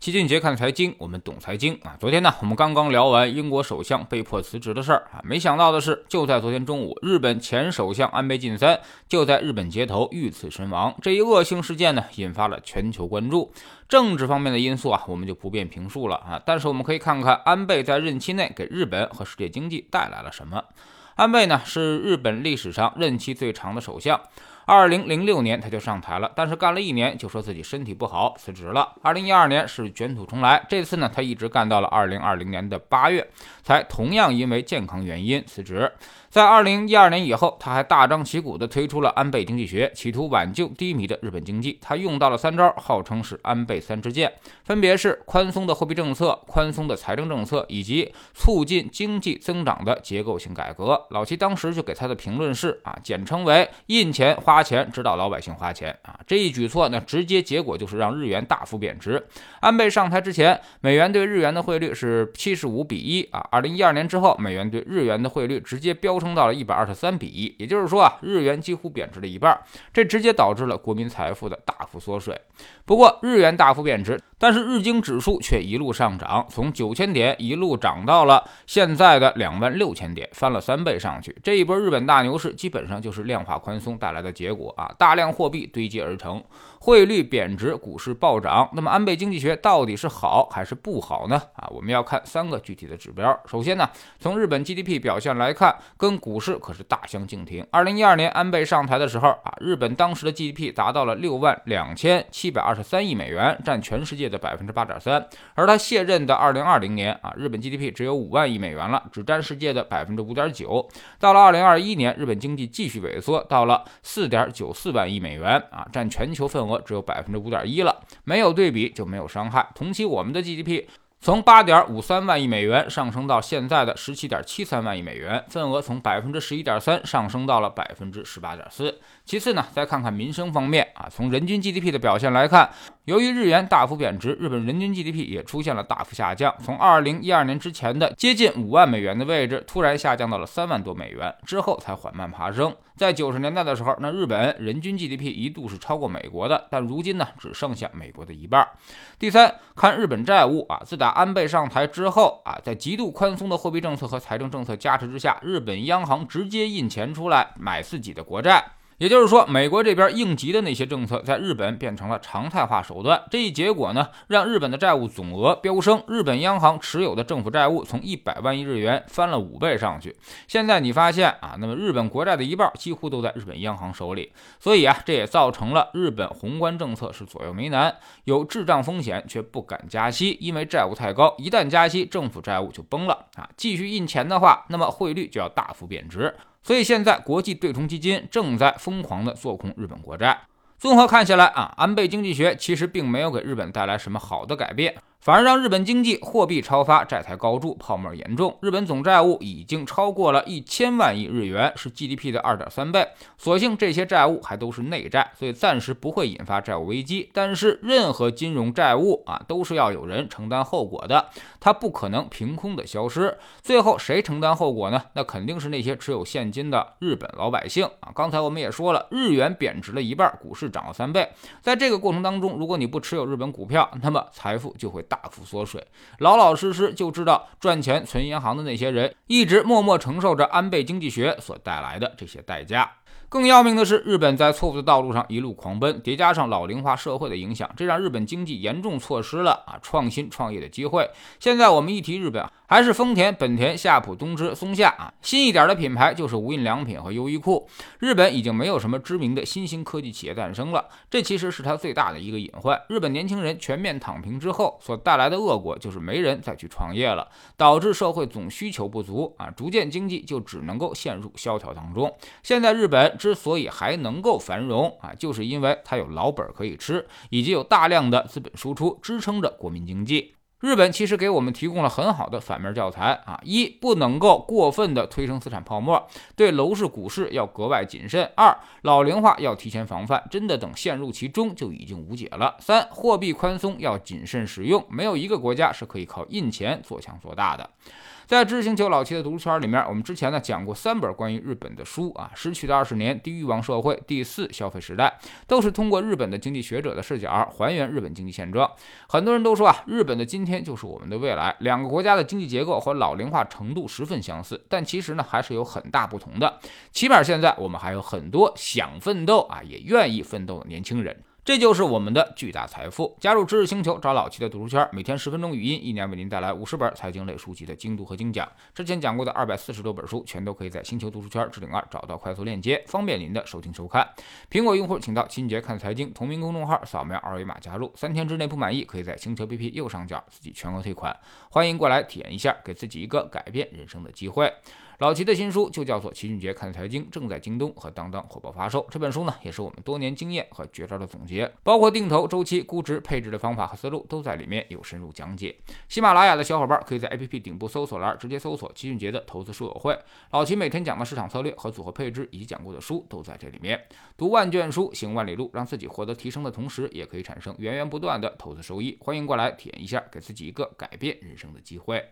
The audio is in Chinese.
齐俊杰看财经，我们懂财经啊。昨天呢，我们刚刚聊完英国首相被迫辞职的事儿啊，没想到的是，就在昨天中午，日本前首相安倍晋三就在日本街头遇刺身亡。这一恶性事件呢，引发了全球关注。政治方面的因素啊，我们就不便评述了啊。但是我们可以看看安倍在任期内给日本和世界经济带来了什么。安倍呢，是日本历史上任期最长的首相。二零零六年他就上台了，但是干了一年就说自己身体不好辞职了。二零一二年是卷土重来，这次呢他一直干到了二零二零年的八月，才同样因为健康原因辞职。在二零一二年以后，他还大张旗鼓地推出了安倍经济学，企图挽救低迷的日本经济。他用到了三招，号称是安倍三支箭，分别是宽松的货币政策、宽松的财政政策以及促进经济增长的结构性改革。老齐当时就给他的评论是啊，简称为印钱花花钱，指导老百姓花钱啊。这一举措呢，直接结果就是让日元大幅贬值。安倍上台之前，美元对日元的汇率是七十五比一啊。二零一二年之后，美元对日元的汇率直接飙。升到了一百二十三比一，也就是说啊，日元几乎贬值了一半，这直接导致了国民财富的大幅缩水。不过日元大幅贬值，但是日经指数却一路上涨，从九千点一路涨到了现在的两万六千点，翻了三倍上去。这一波日本大牛市基本上就是量化宽松带来的结果啊，大量货币堆积而成，汇率贬值，股市暴涨。那么安倍经济学到底是好还是不好呢？啊，我们要看三个具体的指标。首先呢，从日本 GDP 表现来看，跟股市可是大相径庭。二零一二年安倍上台的时候啊，日本当时的 GDP 达到了六万两千七百二十三亿美元，占全世界的百分之八点三。而他卸任的二零二零年啊，日本 GDP 只有五万亿美元了，只占世界的百分之五点九。到了二零二一年，日本经济继续萎缩，到了四点九四万亿美元啊，占全球份额只有百分之五点一了。没有对比就没有伤害。同期我们的 GDP。从八点五三万亿美元上升到现在的十七点七三万亿美元，份额从百分之十一点三上升到了百分之十八点四。其次呢，再看看民生方面啊，从人均 GDP 的表现来看，由于日元大幅贬值，日本人均 GDP 也出现了大幅下降，从二零一二年之前的接近五万美元的位置，突然下降到了三万多美元，之后才缓慢爬升。在九十年代的时候，那日本人均 GDP 一度是超过美国的，但如今呢，只剩下美国的一半。第三，看日本债务啊，自打安倍上台之后啊，在极度宽松的货币政策和财政政策加持之下，日本央行直接印钱出来买自己的国债。也就是说，美国这边应急的那些政策，在日本变成了常态化手段。这一结果呢，让日本的债务总额飙升，日本央行持有的政府债务从一百万亿日元翻了五倍上去。现在你发现啊，那么日本国债的一半几乎都在日本央行手里。所以啊，这也造成了日本宏观政策是左右为难，有滞胀风险却不敢加息，因为债务太高，一旦加息，政府债务就崩了啊。继续印钱的话，那么汇率就要大幅贬值。所以现在国际对冲基金正在疯狂的做空日本国债。综合看下来啊，安倍经济学其实并没有给日本带来什么好的改变。反而让日本经济货币超发，债台高筑，泡沫严重。日本总债务已经超过了一千万亿日元，是 GDP 的二点三倍。所幸这些债务还都是内债，所以暂时不会引发债务危机。但是任何金融债务啊，都是要有人承担后果的，它不可能凭空的消失。最后谁承担后果呢？那肯定是那些持有现金的日本老百姓啊。刚才我们也说了，日元贬值了一半，股市涨了三倍。在这个过程当中，如果你不持有日本股票，那么财富就会。大幅缩水，老老实实就知道赚钱存银行的那些人，一直默默承受着安倍经济学所带来的这些代价。更要命的是，日本在错误的道路上一路狂奔，叠加上老龄化社会的影响，这让日本经济严重错失了啊创新创业的机会。现在我们一提日本。还是丰田、本田、夏普、东芝、松下啊，新一点的品牌就是无印良品和优衣库。日本已经没有什么知名的新兴科技企业诞生了，这其实是它最大的一个隐患。日本年轻人全面躺平之后所带来的恶果，就是没人再去创业了，导致社会总需求不足啊，逐渐经济就只能够陷入萧条当中。现在日本之所以还能够繁荣啊，就是因为它有老本可以吃，以及有大量的资本输出支撑着国民经济。日本其实给我们提供了很好的反面教材啊：一不能够过分的推升资产泡沫，对楼市、股市要格外谨慎；二老龄化要提前防范，真的等陷入其中就已经无解了；三货币宽松要谨慎使用，没有一个国家是可以靠印钱做强做大的。在知识星球老七的读书圈里面，我们之前呢讲过三本关于日本的书啊，《失去的二十年》《低欲望社会》《第四消费时代》，都是通过日本的经济学者的视角还原日本经济现状。很多人都说啊，日本的今天就是我们的未来。两个国家的经济结构和老龄化程度十分相似，但其实呢还是有很大不同的。起码现在我们还有很多想奋斗啊，也愿意奋斗的年轻人。这就是我们的巨大财富。加入知识星球，找老七的读书圈，每天十分钟语音，一年为您带来五十本财经类书籍的精读和精讲。之前讲过的二百四十多本书，全都可以在星球读书圈置顶二找到快速链接，方便您的收听收看。苹果用户请到“清杰看财经”同名公众号，扫描二维码加入。三天之内不满意，可以在星球 APP 右上角自己全额退款。欢迎过来体验一下，给自己一个改变人生的机会。老齐的新书就叫做《齐俊杰看财经》，正在京东和当当火爆发售。这本书呢，也是我们多年经验和绝招的总结，包括定投、周期、估值、配置的方法和思路，都在里面有深入讲解。喜马拉雅的小伙伴可以在 APP 顶部搜索栏直接搜索“齐俊杰的投资书友会”，老齐每天讲的市场策略和组合配置以及讲过的书都在这里面。读万卷书，行万里路，让自己获得提升的同时，也可以产生源源不断的投资收益。欢迎过来体验一下，给自己一个改变人生的机会。